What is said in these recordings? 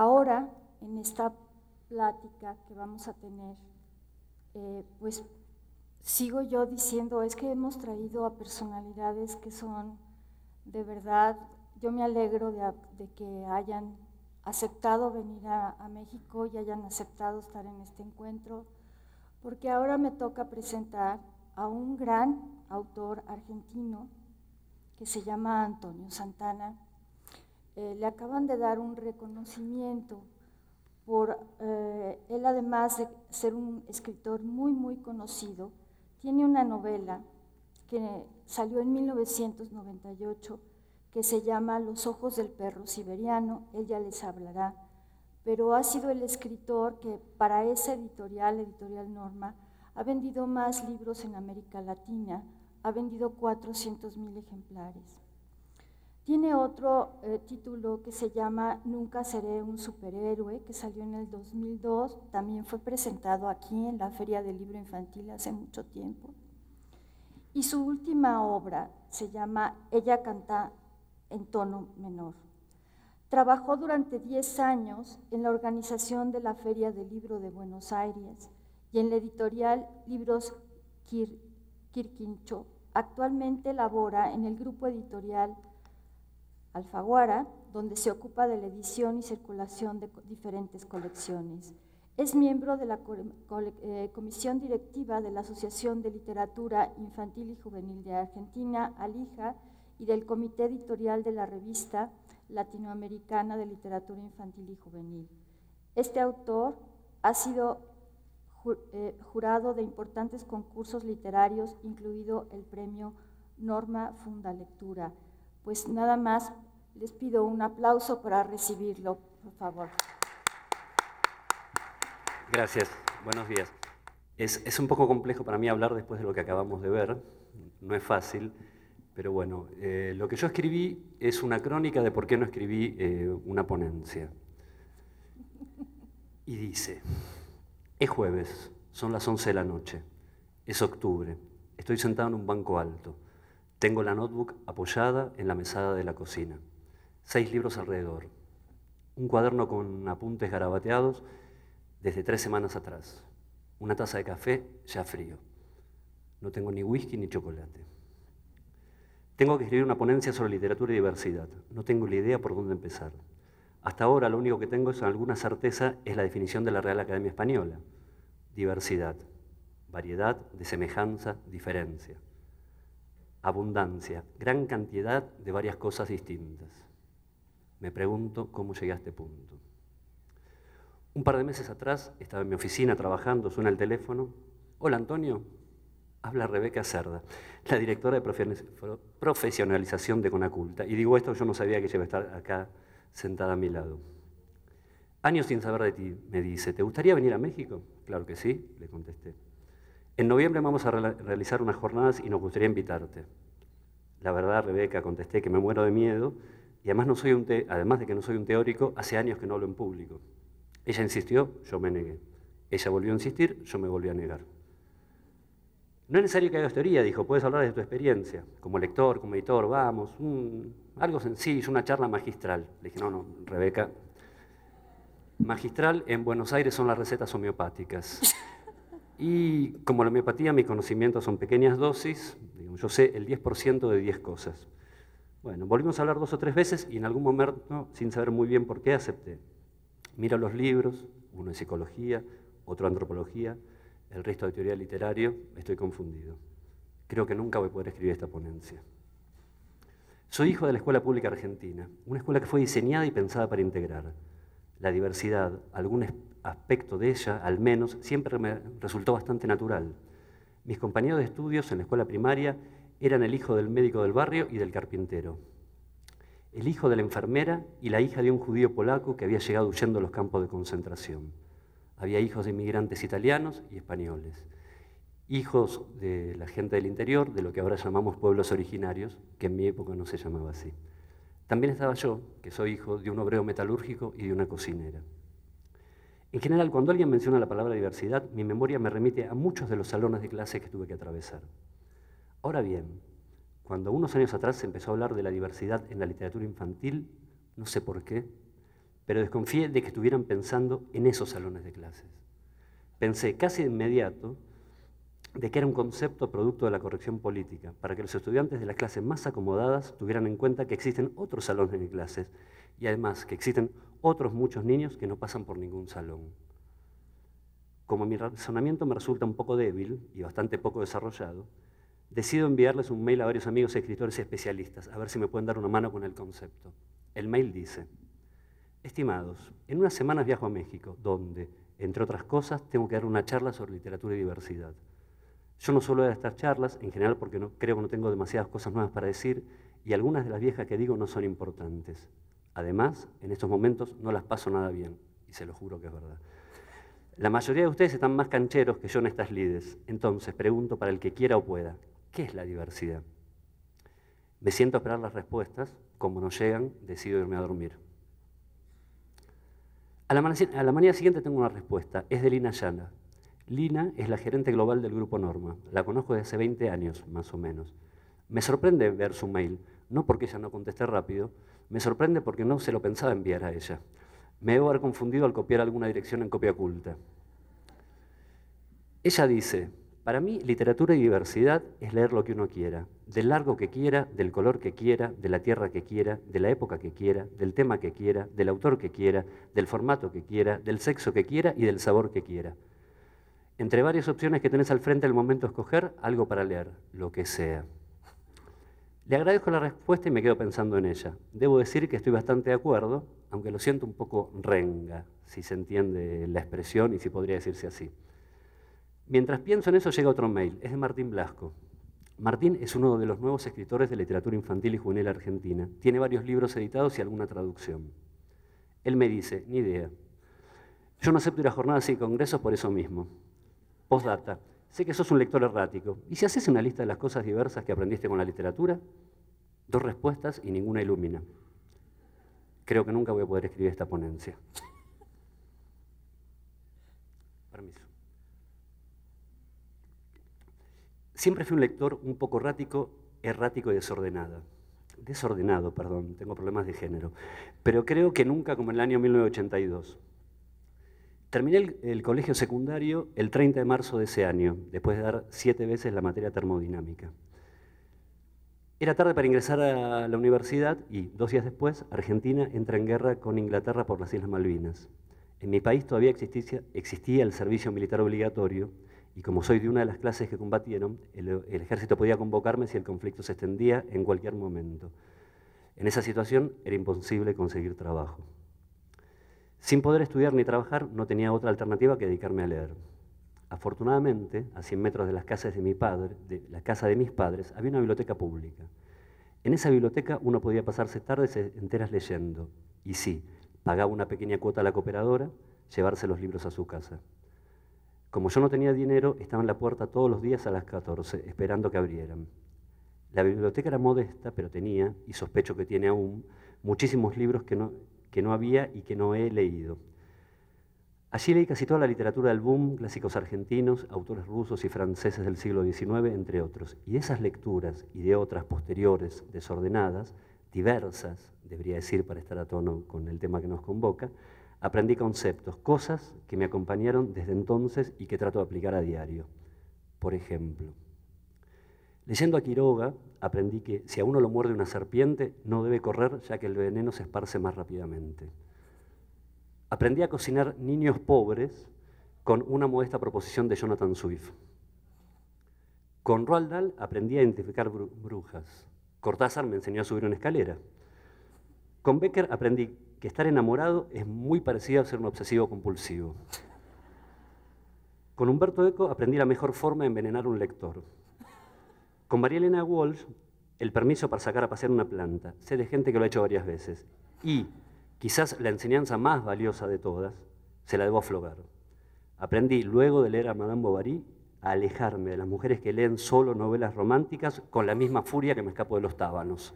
ahora, en esta plática que vamos a tener, eh, pues sigo yo diciendo, es que hemos traído a personalidades que son de verdad, yo me alegro de, que hayan aceptado venir a, a, México y hayan aceptado estar en este encuentro, porque ahora me toca presentar a un gran autor argentino que se llama Antonio Santana. Eh, le acaban de dar un reconocimiento por eh, él, además de ser un escritor muy, muy conocido, tiene una novela que salió en 1998 que se llama Los ojos del perro siberiano, él ya les hablará, pero ha sido el escritor que para esa editorial, Editorial Norma, ha vendido más libros en América Latina, ha vendido 400 mil ejemplares. Tiene otro eh, título que se llama Nunca seré un superhéroe, que salió en el 2002, también fue presentado aquí en la Feria del Libro Infantil hace mucho tiempo. Y su última obra se llama Ella canta en tono menor. Trabajó durante 10 años en la organización de la Feria del Libro de Buenos Aires y en la editorial Libros Quirquincho. Actualmente labora en el grupo editorial Alfaguara, donde se ocupa de la edición y circulación de diferentes colecciones. Es miembro de la eh, comisión directiva de la Asociación de Literatura Infantil y Juvenil de Argentina, ALIJA, y del comité editorial de la revista latinoamericana de literatura infantil y juvenil. Este autor ha sido eh, jurado de importantes concursos literarios, incluido el premio Norma Funda Lectura pues nada más les pido un aplauso para recibirlo, por favor. Gracias, buenos días. Es, un poco complejo para mí hablar después de lo que acabamos de ver, no es fácil, pero bueno, eh, lo que yo escribí es una crónica de por qué no escribí eh, una ponencia. Y dice, es jueves, son las 11 de la noche, es octubre, estoy sentado en un banco alto. Tengo la notebook apoyada en la mesada de la cocina. Seis libros alrededor. Un cuaderno con apuntes garabateados desde tres semanas atrás. Una taza de café ya frío. No tengo ni whisky ni chocolate. Tengo que escribir una ponencia sobre literatura y diversidad. No tengo ni idea por dónde empezar. Hasta ahora lo único que tengo es alguna certeza es la definición de la Real Academia Española. Diversidad, variedad de semejanza, diferencia abundancia, gran cantidad de varias cosas distintas. Me pregunto cómo llegué a este punto. Un par de meses atrás estaba en mi oficina trabajando, suena el teléfono. Hola Antonio, habla Rebeca Cerda, la directora de profesionalización de Conaculta. Y digo esto, yo no sabía que iba a estar acá sentada a mi lado. Años sin saber de ti, me dice, ¿te gustaría venir a México? Claro que sí, le contesté. En noviembre vamos a realizar unas jornadas y nos gustaría invitarte. La verdad, Rebeca, contesté que me muero de miedo y además, no soy un además de que no soy un teórico, hace años que no hablo en público. Ella insistió, yo me negué. Ella volvió a insistir, yo me volví a negar. No es necesario que hagas teoría, dijo, puedes hablar de tu experiencia, como lector, como editor, vamos, algo sencillo, una charla magistral. Le dije, no, no, Rebeca, magistral en Buenos Aires son las recetas homeopáticas. Y como la homeopatía, mis conocimientos son pequeñas dosis, yo sé el 10% de 10 cosas. Bueno, volvimos a hablar dos o tres veces y en algún momento, sin saber muy bien por qué, acepté. Miro los libros, uno de psicología, otro antropología, el resto de teoría literaria, estoy confundido. Creo que nunca voy a poder escribir esta ponencia. Soy hijo de la Escuela Pública Argentina, una escuela que fue diseñada y pensada para integrar la diversidad, algún aspecto de ella, al menos, siempre me resultó bastante natural. Mis compañeros de estudios en la escuela primaria eran el hijo del médico del barrio y del carpintero, el hijo de la enfermera y la hija de un judío polaco que había llegado huyendo a los campos de concentración. Había hijos de inmigrantes italianos y españoles, hijos de la gente del interior, de lo que ahora llamamos pueblos originarios, que en mi época no se llamaba así. También estaba yo, que soy hijo de un obrero metalúrgico y de una cocinera. En general, cuando alguien menciona la palabra diversidad, mi memoria me remite a muchos de los salones de clase que tuve que atravesar. Ahora bien, cuando unos años atrás se empezó a hablar de la diversidad en la literatura infantil, no sé por qué, pero desconfié de que estuvieran pensando en esos salones de clases. Pensé casi de inmediato de que era un concepto producto de la corrección política, para que los estudiantes de las clases más acomodadas tuvieran en cuenta que existen otros salones de clases y además que existen otros muchos niños que no pasan por ningún salón. Como mi razonamiento me resulta un poco débil y bastante poco desarrollado, decido enviarles un mail a varios amigos escritores y especialistas a ver si me pueden dar una mano con el concepto. El mail dice, estimados, en unas semanas viajo a México, donde, entre otras cosas, tengo que dar una charla sobre literatura y diversidad. Yo no suelo dar estas charlas, en general porque no, creo que no tengo demasiadas cosas nuevas para decir y algunas de las viejas que digo no son importantes. Además, en estos momentos no las paso nada bien, y se lo juro que es verdad. La mayoría de ustedes están más cancheros que yo en estas lides. Entonces, pregunto para el que quiera o pueda, ¿qué es la diversidad? Me siento a esperar las respuestas. Como no llegan, decido irme a dormir. A la, mañana siguiente tengo una respuesta. Es de Lina Yana. Lina es la gerente global del Grupo Norma. La conozco desde hace 20 años, más o menos. Me sorprende ver su mail, no porque ella no conteste rápido, me sorprende porque no se lo pensaba enviar a ella. Me debo haber confundido al copiar alguna dirección en copia oculta. Ella dice, para mí literatura y diversidad es leer lo que uno quiera, del largo que quiera, del color que quiera, de la tierra que quiera, de la época que quiera, del tema que quiera, del autor que quiera, del formato que quiera, del sexo que quiera y del sabor que quiera. Entre varias opciones que tenés al frente al momento escoger, algo para leer, lo que sea. Le agradezco la respuesta y me quedo pensando en ella. Debo decir que estoy bastante de acuerdo, aunque lo siento un poco renga, si se entiende la expresión y si podría decirse así. Mientras pienso en eso llega otro mail, es de Martín Blasco. Martín es uno de los nuevos escritores de literatura infantil y juvenil argentina. Tiene varios libros editados y alguna traducción. Él me dice, ni idea. Yo no acepto ir a jornadas y congresos por eso mismo. Postdata. Sé que sos un lector errático. ¿Y si haces una lista de las cosas diversas que aprendiste con la literatura? Dos respuestas y ninguna ilumina. Creo que nunca voy a poder escribir esta ponencia. Permiso. Siempre fui un lector un poco errático, errático y desordenado. Desordenado, perdón, tengo problemas de género. Pero creo que nunca como en el año 1982. Terminé el, colegio secundario el 30 de marzo de ese año, después de dar siete veces la materia termodinámica. Era tarde para ingresar a la universidad y dos días después Argentina entra en guerra con Inglaterra por las Islas Malvinas. En mi país todavía existía, el servicio militar obligatorio y como soy de una de las clases que combatieron, el ejército podía convocarme si el conflicto se extendía en cualquier momento. En esa situación era imposible conseguir trabajo. Sin poder estudiar ni trabajar, no tenía otra alternativa que dedicarme a leer. Afortunadamente, a 100 metros de las casas de la casa de mis padres, había una biblioteca pública. En esa biblioteca uno podía pasarse tardes enteras leyendo, y sí, pagaba una pequeña cuota a la cooperadora, llevarse los libros a su casa. Como yo no tenía dinero, estaba en la puerta todos los días a las 14, esperando que abrieran. La biblioteca era modesta, pero tenía, y sospecho que tiene aún, muchísimos libros que no, que no había y que no he leído. Allí leí casi toda la literatura del boom, clásicos argentinos, autores rusos y franceses del siglo XIX, entre otros. Y de esas lecturas y de otras posteriores, desordenadas, diversas, debería decir para estar a tono con el tema que nos convoca, aprendí conceptos, cosas que me acompañaron desde entonces y que trato de aplicar a diario. Por ejemplo, Leyendo a Quiroga, aprendí que si a uno lo muerde una serpiente, no debe correr ya que el veneno se esparce más rápidamente. Aprendí a cocinar niños pobres con una modesta proposición de Jonathan Swift. Con Roald Dahl aprendí a identificar brujas. Cortázar me enseñó a subir una escalera. Con Becker aprendí que estar enamorado es muy parecido a ser un obsesivo compulsivo. Con Humberto Eco aprendí la mejor forma de envenenar un lector. Con María Elena Walsh, el permiso para sacar a pasear una planta. Sé de gente que lo ha hecho varias veces. Y quizás la enseñanza más valiosa de todas, se la debo a Aprendí, luego de leer a Madame Bovary, a alejarme de las mujeres que leen solo novelas románticas con la misma furia que me escapo de los tábanos.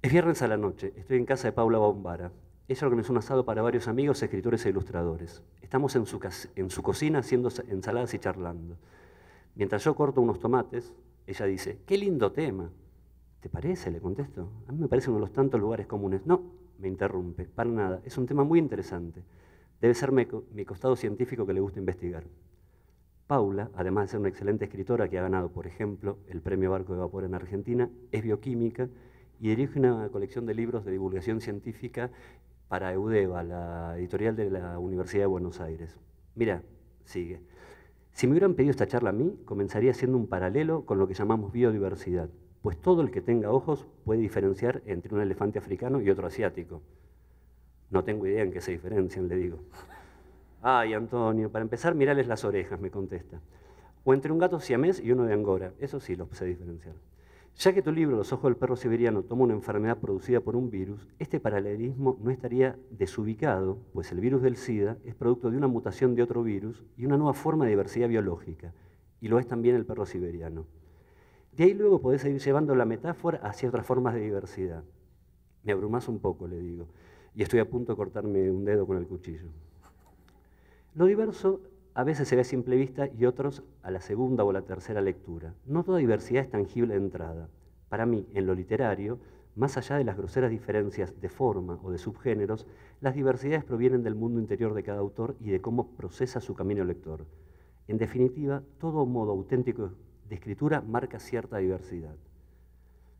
Es viernes a la noche, estoy en casa de Paula Bombara. Ella organizó un asado para varios amigos, escritores e ilustradores. Estamos en su cocina haciendo ensaladas y charlando. Mientras yo corto unos tomates, ella dice, qué lindo tema. ¿Te parece? Le contesto. A mí me parece uno de los tantos lugares comunes. No, me interrumpe, para nada. Es un tema muy interesante. Debe ser mi costado científico que le gusta investigar. Paula, además de ser una excelente escritora que ha ganado, por ejemplo, el Premio Barco de Vapor en Argentina, es bioquímica y dirige una colección de libros de divulgación científica para Eudeva, la editorial de la Universidad de Buenos Aires. Mira, sigue. Si me hubieran pedido esta charla a mí, comenzaría siendo un paralelo con lo que llamamos biodiversidad, pues todo el que tenga ojos puede diferenciar entre un elefante africano y otro asiático. No tengo idea en qué se diferencian, le digo. Ay, Antonio, para empezar, mirales las orejas, me contesta. O entre un gato siamés y uno de Angora, eso sí los sé diferenciar. Ya que tu libro, Los ojos del perro siberiano, toma una enfermedad producida por un virus, este paralelismo no estaría desubicado, pues el virus del SIDA es producto de una mutación de otro virus y una nueva forma de diversidad biológica, y lo es también el perro siberiano. De ahí luego podés seguir llevando la metáfora hacia otras formas de diversidad. Me abrumas un poco, le digo, y estoy a punto de cortarme un dedo con el cuchillo. Lo diverso a veces se ve a simple vista y otros a la segunda o la tercera lectura. No toda diversidad es tangible de entrada. Para mí, en lo literario, más allá de las groseras diferencias de forma o de subgéneros, las diversidades provienen del mundo interior de cada autor y de cómo procesa su camino lector. En definitiva, todo modo auténtico de escritura marca cierta diversidad.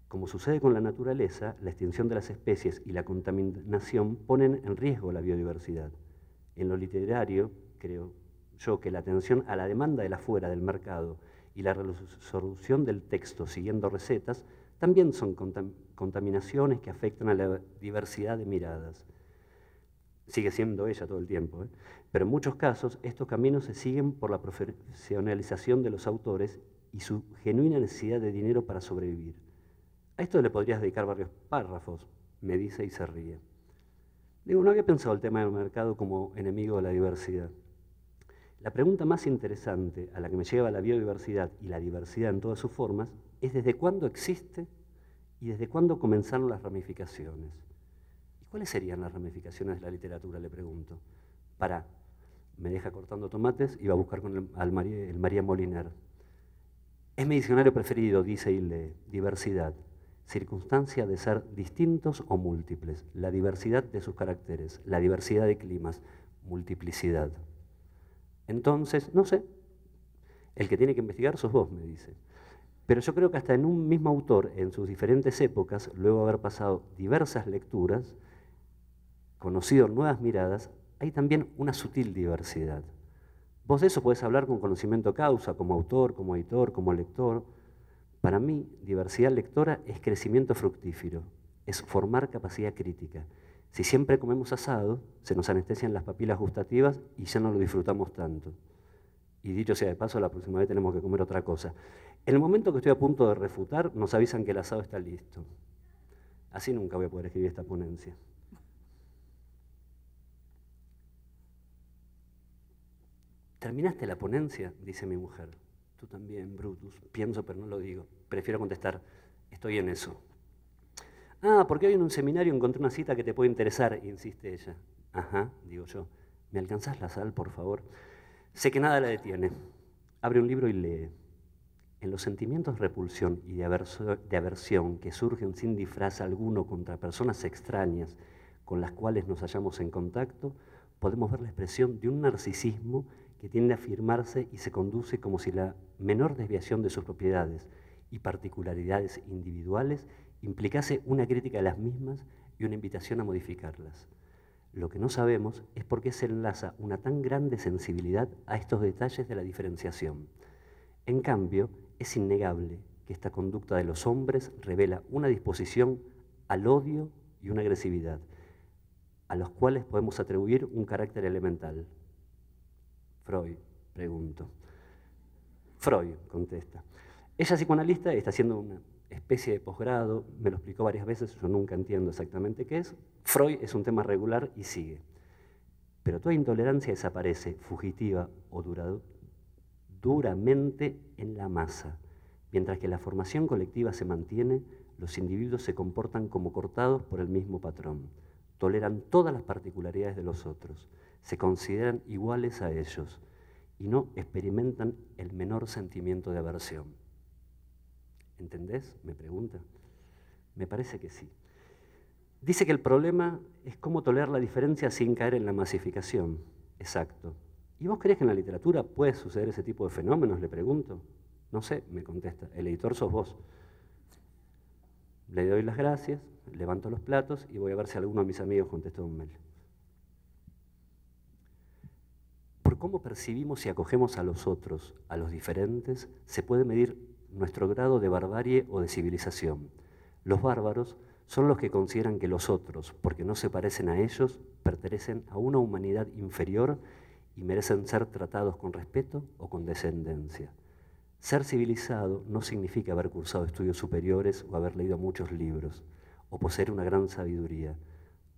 Como sucede con la naturaleza, la extinción de las especies y la contaminación ponen en riesgo la biodiversidad en lo literario, creo yo, que la atención a la demanda de la fuera del mercado y la resolución del texto siguiendo recetas también son contaminaciones que afectan a la diversidad de miradas. Sigue siendo ella todo el tiempo, ¿eh? pero en muchos casos estos caminos se siguen por la profesionalización de los autores y su genuina necesidad de dinero para sobrevivir. A esto le podrías dedicar varios párrafos, me dice y se ríe. Digo, no había pensado el tema del mercado como enemigo de la diversidad. La pregunta más interesante a la que me lleva la biodiversidad y la diversidad en todas sus formas es desde cuándo existe y desde cuándo comenzaron las ramificaciones. ¿Y cuáles serían las ramificaciones de la literatura? Le pregunto. Para, me deja cortando tomates y va a buscar con el, María, el María Moliner. Es mi diccionario preferido, dice y lee, diversidad circunstancia de ser distintos o múltiples, la diversidad de sus caracteres, la diversidad de climas, multiplicidad. Entonces, no sé, el que tiene que investigar sos vos, me dice. Pero yo creo que hasta en un mismo autor, en sus diferentes épocas, luego de haber pasado diversas lecturas, conocido nuevas miradas, hay también una sutil diversidad. Vos de eso podés hablar con conocimiento causa, como autor, como editor, como lector, para mí, diversidad lectora es crecimiento fructífero, es formar capacidad crítica. Si siempre comemos asado, se nos anestesian las papilas gustativas y ya no lo disfrutamos tanto. Y dicho sea de paso, la próxima vez tenemos que comer otra cosa. En el momento que estoy a punto de refutar, nos avisan que el asado está listo. Así nunca voy a poder escribir esta ponencia. ¿Terminaste la ponencia? dice mi mujer. Tú también, Brutus. Pienso, pero no lo digo. Prefiero contestar, estoy en eso. Ah, porque hoy en un seminario encontré una cita que te puede interesar, insiste ella. Ajá, digo yo. ¿Me alcanzás la sal, por favor? Sé que nada la detiene. Abre un libro y lee. En los sentimientos de repulsión y de, aversión que surgen sin disfraz alguno contra personas extrañas con las cuales nos hallamos en contacto, podemos ver la expresión de un narcisismo que tiende a afirmarse y se conduce como si la menor desviación de sus propiedades y particularidades individuales implicase una crítica de las mismas y una invitación a modificarlas. Lo que no sabemos es por qué se enlaza una tan grande sensibilidad a estos detalles de la diferenciación. En cambio, es innegable que esta conducta de los hombres revela una disposición al odio y una agresividad, a los cuales podemos atribuir un carácter elemental, Freud, pregunto. Freud, contesta. Ella psicoanalista está haciendo una especie de posgrado, me lo explicó varias veces, yo nunca entiendo exactamente qué es. Freud es un tema regular y sigue. Pero toda intolerancia desaparece, fugitiva o duramente en la masa. Mientras que la formación colectiva se mantiene, los individuos se comportan como cortados por el mismo patrón. Toleran todas las particularidades de los otros se consideran iguales a ellos y no experimentan el menor sentimiento de aversión. ¿Entendés? Me pregunta. Me parece que sí. Dice que el problema es cómo tolerar la diferencia sin caer en la masificación. Exacto. ¿Y vos crees que en la literatura puede suceder ese tipo de fenómenos? Le pregunto. No sé, me contesta. El editor sos vos. Le doy las gracias, levanto los platos y voy a ver si alguno de mis amigos contestó un mail. Por cómo percibimos y acogemos a los otros, a los diferentes, se puede medir nuestro grado de barbarie o de civilización. Los bárbaros son los que consideran que los otros, porque no se parecen a ellos, pertenecen a una humanidad inferior y merecen ser tratados con respeto o con descendencia. Ser civilizado no significa haber cursado estudios superiores o haber leído muchos libros o poseer una gran sabiduría.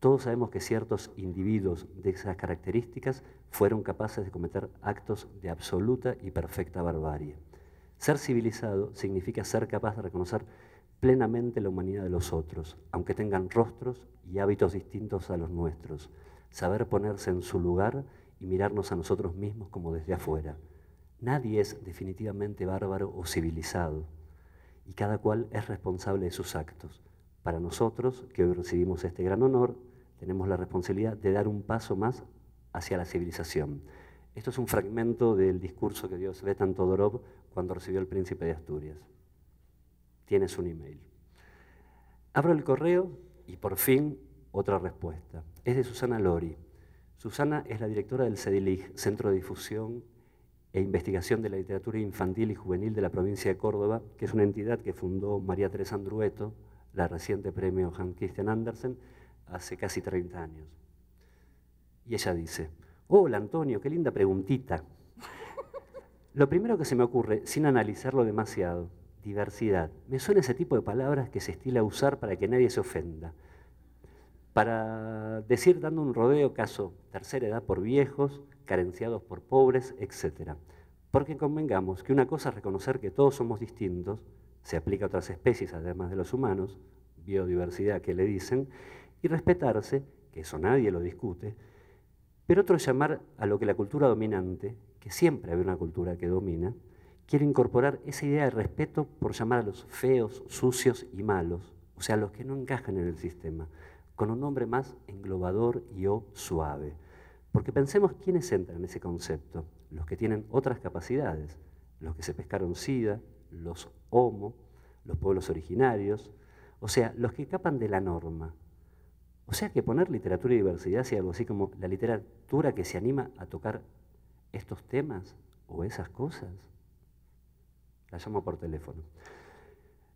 Todos sabemos que ciertos individuos de esas características fueron capaces de cometer actos de absoluta y perfecta barbarie. Ser civilizado significa ser capaz de reconocer plenamente la humanidad de los otros, aunque tengan rostros y hábitos distintos a los nuestros, saber ponerse en su lugar y mirarnos a nosotros mismos como desde afuera. Nadie es definitivamente bárbaro o civilizado, y cada cual es responsable de sus actos. Para nosotros, que hoy recibimos este gran honor, tenemos la responsabilidad de dar un paso más hacia la civilización. Esto es un fragmento del discurso que dio Svetan Todorov cuando recibió el príncipe de Asturias. Tienes un email. Abro el correo y por fin otra respuesta. Es de Susana Lori. Susana es la directora del CEDILIG, Centro de Difusión e Investigación de la Literatura Infantil y Juvenil de la provincia de Córdoba, que es una entidad que fundó María Teresa Andrueto, la reciente premio Hans Christian Andersen, hace casi 30 años. Y ella dice, hola Antonio, qué linda preguntita. Lo primero que se me ocurre, sin analizarlo demasiado, diversidad. Me suena ese tipo de palabras que se estila usar para que nadie se ofenda. Para decir, dando un rodeo, caso tercera edad por viejos, carenciados por pobres, etc. Porque convengamos que una cosa es reconocer que todos somos distintos, se aplica a otras especies además de los humanos, biodiversidad que le dicen, y respetarse, que eso nadie lo discute, pero otro es llamar a lo que la cultura dominante, que siempre hay una cultura que domina, quiere incorporar esa idea de respeto por llamar a los feos, sucios y malos, o sea, los que no encajan en el sistema, con un nombre más englobador y o suave. Porque pensemos quiénes entran en ese concepto, los que tienen otras capacidades, los que se pescaron sida, los homo, los pueblos originarios, o sea, los que escapan de la norma. O sea que poner literatura y diversidad sea algo así como la literatura que se anima a tocar estos temas o esas cosas. La llamo por teléfono.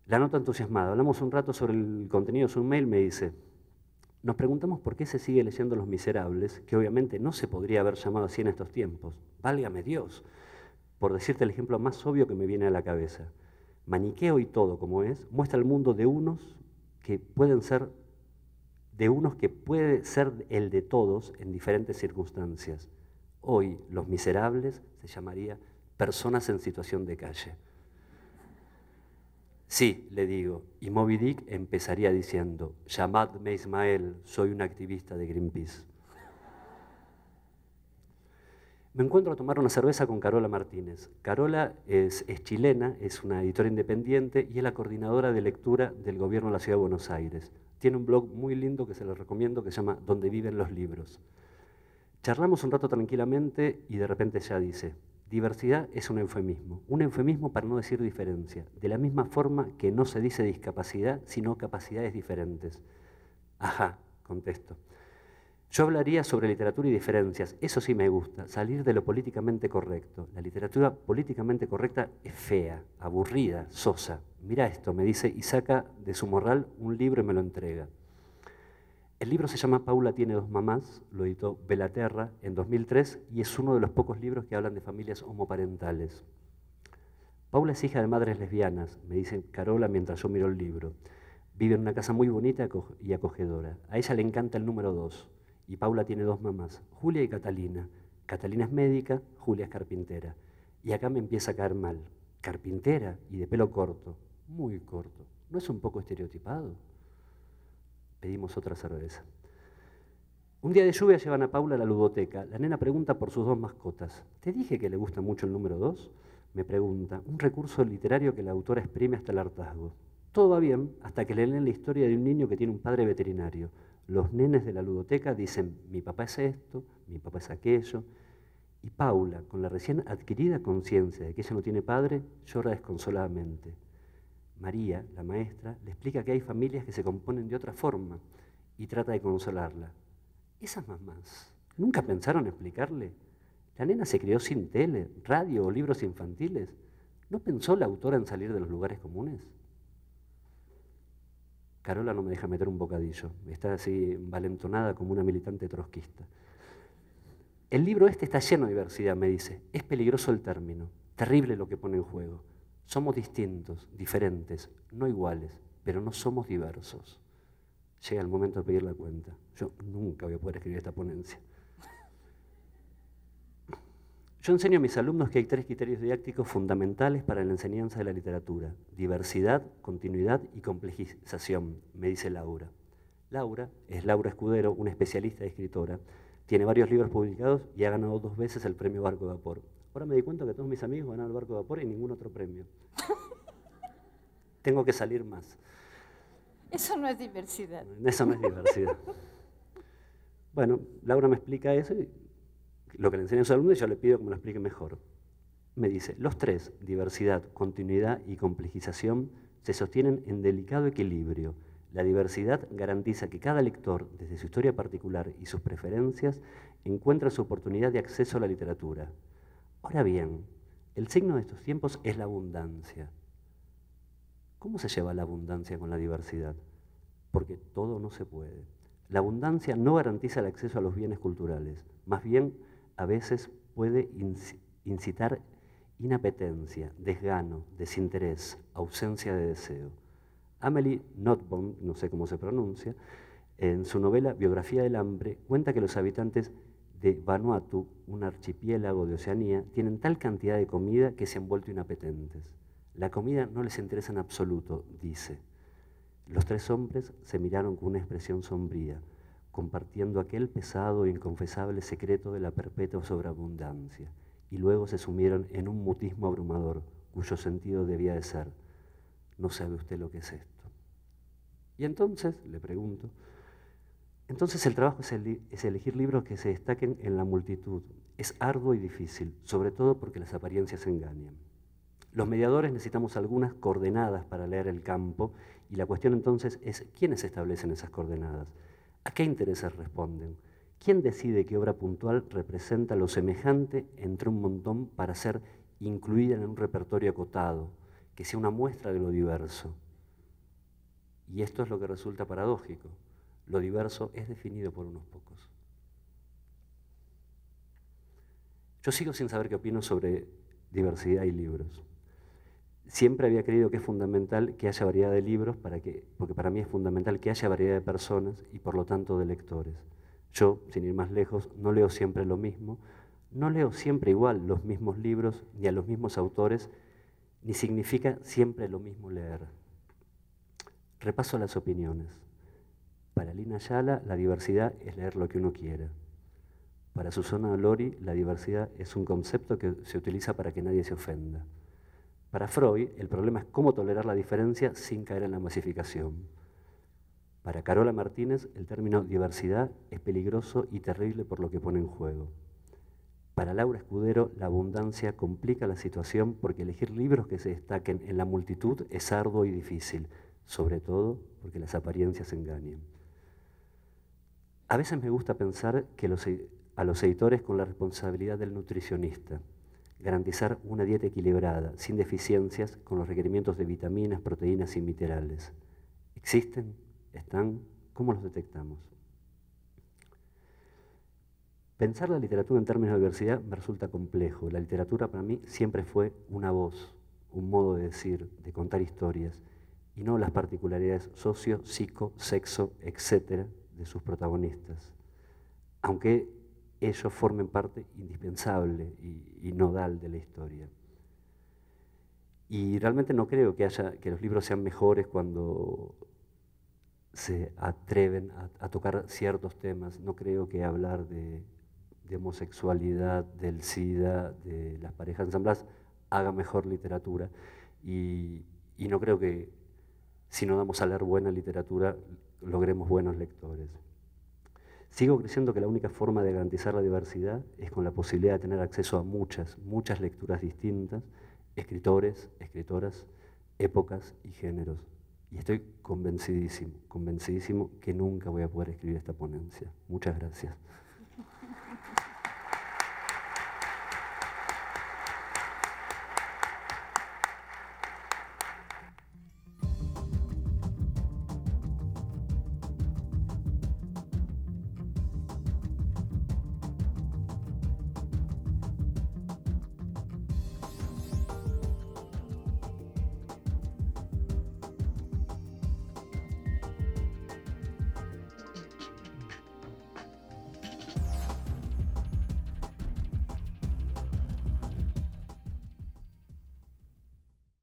La nota entusiasmada. Hablamos un rato sobre el contenido de su mail, me dice, nos preguntamos por qué se sigue leyendo Los Miserables, que obviamente no se podría haber llamado así en estos tiempos. Válgame Dios, por decirte el ejemplo más obvio que me viene a la cabeza. Maniqueo y todo como es, muestra el mundo de unos que pueden ser, de unos que puede ser el de todos en diferentes circunstancias. Hoy, Los Miserables se llamaría personas en situación de calle. Sí, le digo, y Moby Dick empezaría diciendo, llamadme Ismael, soy un activista de Greenpeace. Me encuentro a tomar una cerveza con Carola Martínez. Carola es, chilena, es una editora independiente y es la coordinadora de lectura del gobierno de la Ciudad de Buenos Aires. Tiene un blog muy lindo que se lo recomiendo que se llama Donde viven los libros. Charlamos un rato tranquilamente y de repente ya dice, Diversidad es un eufemismo, un eufemismo para no decir diferencia, de la misma forma que no se dice discapacidad, sino capacidades diferentes. Ajá, contesto. Yo hablaría sobre literatura y diferencias, eso sí me gusta, salir de lo políticamente correcto. La literatura políticamente correcta es fea, aburrida, sosa. Mira esto, me dice, y saca de su morral un libro y me lo entrega. El libro se llama Paula tiene dos mamás, lo editó Belaterra en 2003 y es uno de los pocos libros que hablan de familias homoparentales. Paula es hija de madres lesbianas, me dice Carola mientras yo miro el libro. Vive en una casa muy bonita y acogedora. A ella le encanta el número dos y Paula tiene dos mamás, Julia y Catalina. Catalina es médica, Julia es carpintera. Y acá me empieza a caer mal. Carpintera y de pelo corto, muy corto. ¿No es un poco estereotipado? Pedimos otra cerveza. Un día de lluvia llevan a Paula a la ludoteca. La nena pregunta por sus dos mascotas. ¿Te dije que le gusta mucho el número dos? Me pregunta. Un recurso literario que la autora exprime hasta el hartazgo. Todo va bien hasta que le leen la historia de un niño que tiene un padre veterinario. Los nenes de la ludoteca dicen, mi papá es esto, mi papá es aquello. Y Paula, con la recién adquirida conciencia de que ella no tiene padre, llora desconsoladamente. María, la maestra, le explica que hay familias que se componen de otra forma y trata de consolarla. Esas mamás, ¿nunca pensaron explicarle? La nena se crió sin tele, radio o libros infantiles. ¿No pensó la autora en salir de los lugares comunes? Carola no me deja meter un bocadillo, está así valentonada como una militante trotskista. El libro este está lleno de diversidad, me dice. Es peligroso el término, terrible lo que pone en juego. Somos distintos, diferentes, no iguales, pero no somos diversos. Llega el momento de pedir la cuenta. Yo nunca voy a poder escribir esta ponencia. Yo enseño a mis alumnos que hay tres criterios didácticos fundamentales para la enseñanza de la literatura. Diversidad, continuidad y complejización, me dice Laura. Laura es Laura Escudero, una especialista y escritora. Tiene varios libros publicados y ha ganado dos veces el premio Barco de Vapor. Ahora me di cuenta que todos mis amigos ganaron el Barco de Vapor y ningún otro premio. Tengo que salir más. Eso no es diversidad. Eso no es diversidad. bueno, Laura me explica eso y lo que le enseña a sus alumnos y yo le pido que me lo explique mejor. Me dice, los tres, diversidad, continuidad y complejización, se sostienen en delicado equilibrio. La diversidad garantiza que cada lector, desde su historia particular y sus preferencias, encuentra su oportunidad de acceso a la literatura. Ahora bien, el signo de estos tiempos es la abundancia. ¿Cómo se lleva la abundancia con la diversidad? Porque todo no se puede. La abundancia no garantiza el acceso a los bienes culturales, más bien a veces puede incitar inapetencia, desgano, desinterés, ausencia de deseo. Amelie Nothomb, no sé cómo se pronuncia, en su novela Biografía del Hambre, cuenta que los habitantes de Vanuatu, un archipiélago de Oceanía, tienen tal cantidad de comida que se han vuelto inapetentes. La comida no les interesa en absoluto, dice. Los tres hombres se miraron con una expresión sombría compartiendo aquel pesado e inconfesable secreto de la perpetua sobreabundancia, y luego se sumieron en un mutismo abrumador, cuyo sentido debía de ser, ¿no sabe usted lo que es esto? Y entonces, le pregunto, entonces el trabajo es, elegir libros que se destaquen en la multitud. Es arduo y difícil, sobre todo porque las apariencias engañan. Los mediadores necesitamos algunas coordenadas para leer el campo y la cuestión entonces es quiénes establecen esas coordenadas. ¿A qué intereses responden? ¿Quién decide qué obra puntual representa lo semejante entre un montón para ser incluida en un repertorio acotado, que sea una muestra de lo diverso? Y esto es lo que resulta paradójico. Lo diverso es definido por unos pocos. Yo sigo sin saber qué opino sobre diversidad y libros siempre había creído que es fundamental que haya variedad de libros, para que, porque para mí es fundamental que haya variedad de personas y por lo tanto de lectores. Yo, sin ir más lejos, no leo siempre lo mismo, no leo siempre igual los mismos libros ni a los mismos autores, ni significa siempre lo mismo leer. Repaso las opiniones. Para Lina Ayala, la diversidad es leer lo que uno quiera. Para Susana Lori, la diversidad es un concepto que se utiliza para que nadie se ofenda. Para Freud, el problema es cómo tolerar la diferencia sin caer en la masificación. Para Carola Martínez, el término diversidad es peligroso y terrible por lo que pone en juego. Para Laura Escudero, la abundancia complica la situación porque elegir libros que se destaquen en la multitud es arduo y difícil, sobre todo porque las apariencias engañan. A veces me gusta pensar que a los editores con la responsabilidad del nutricionista, garantizar una dieta equilibrada, sin deficiencias, con los requerimientos de vitaminas, proteínas y minerales. ¿Existen? ¿Están? ¿Cómo los detectamos? Pensar la literatura en términos de diversidad me resulta complejo. La literatura para mí siempre fue una voz, un modo de decir, de contar historias, y no las particularidades socio, psico, sexo, etcétera, de sus protagonistas. Aunque ellos formen parte indispensable y, nodal de la historia. Y realmente no creo que, haya, que los libros sean mejores cuando se atreven a, tocar ciertos temas. No creo que hablar de, homosexualidad, del SIDA, de las parejas ensambladas, haga mejor literatura. Y no creo que, si no damos a leer buena literatura, logremos buenos lectores. Sigo creyendo que la única forma de garantizar la diversidad es con la posibilidad de tener acceso a muchas, muchas lecturas distintas, escritores, escritoras, épocas y géneros. Y estoy convencidísimo, convencidísimo que nunca voy a poder escribir esta ponencia. Muchas gracias.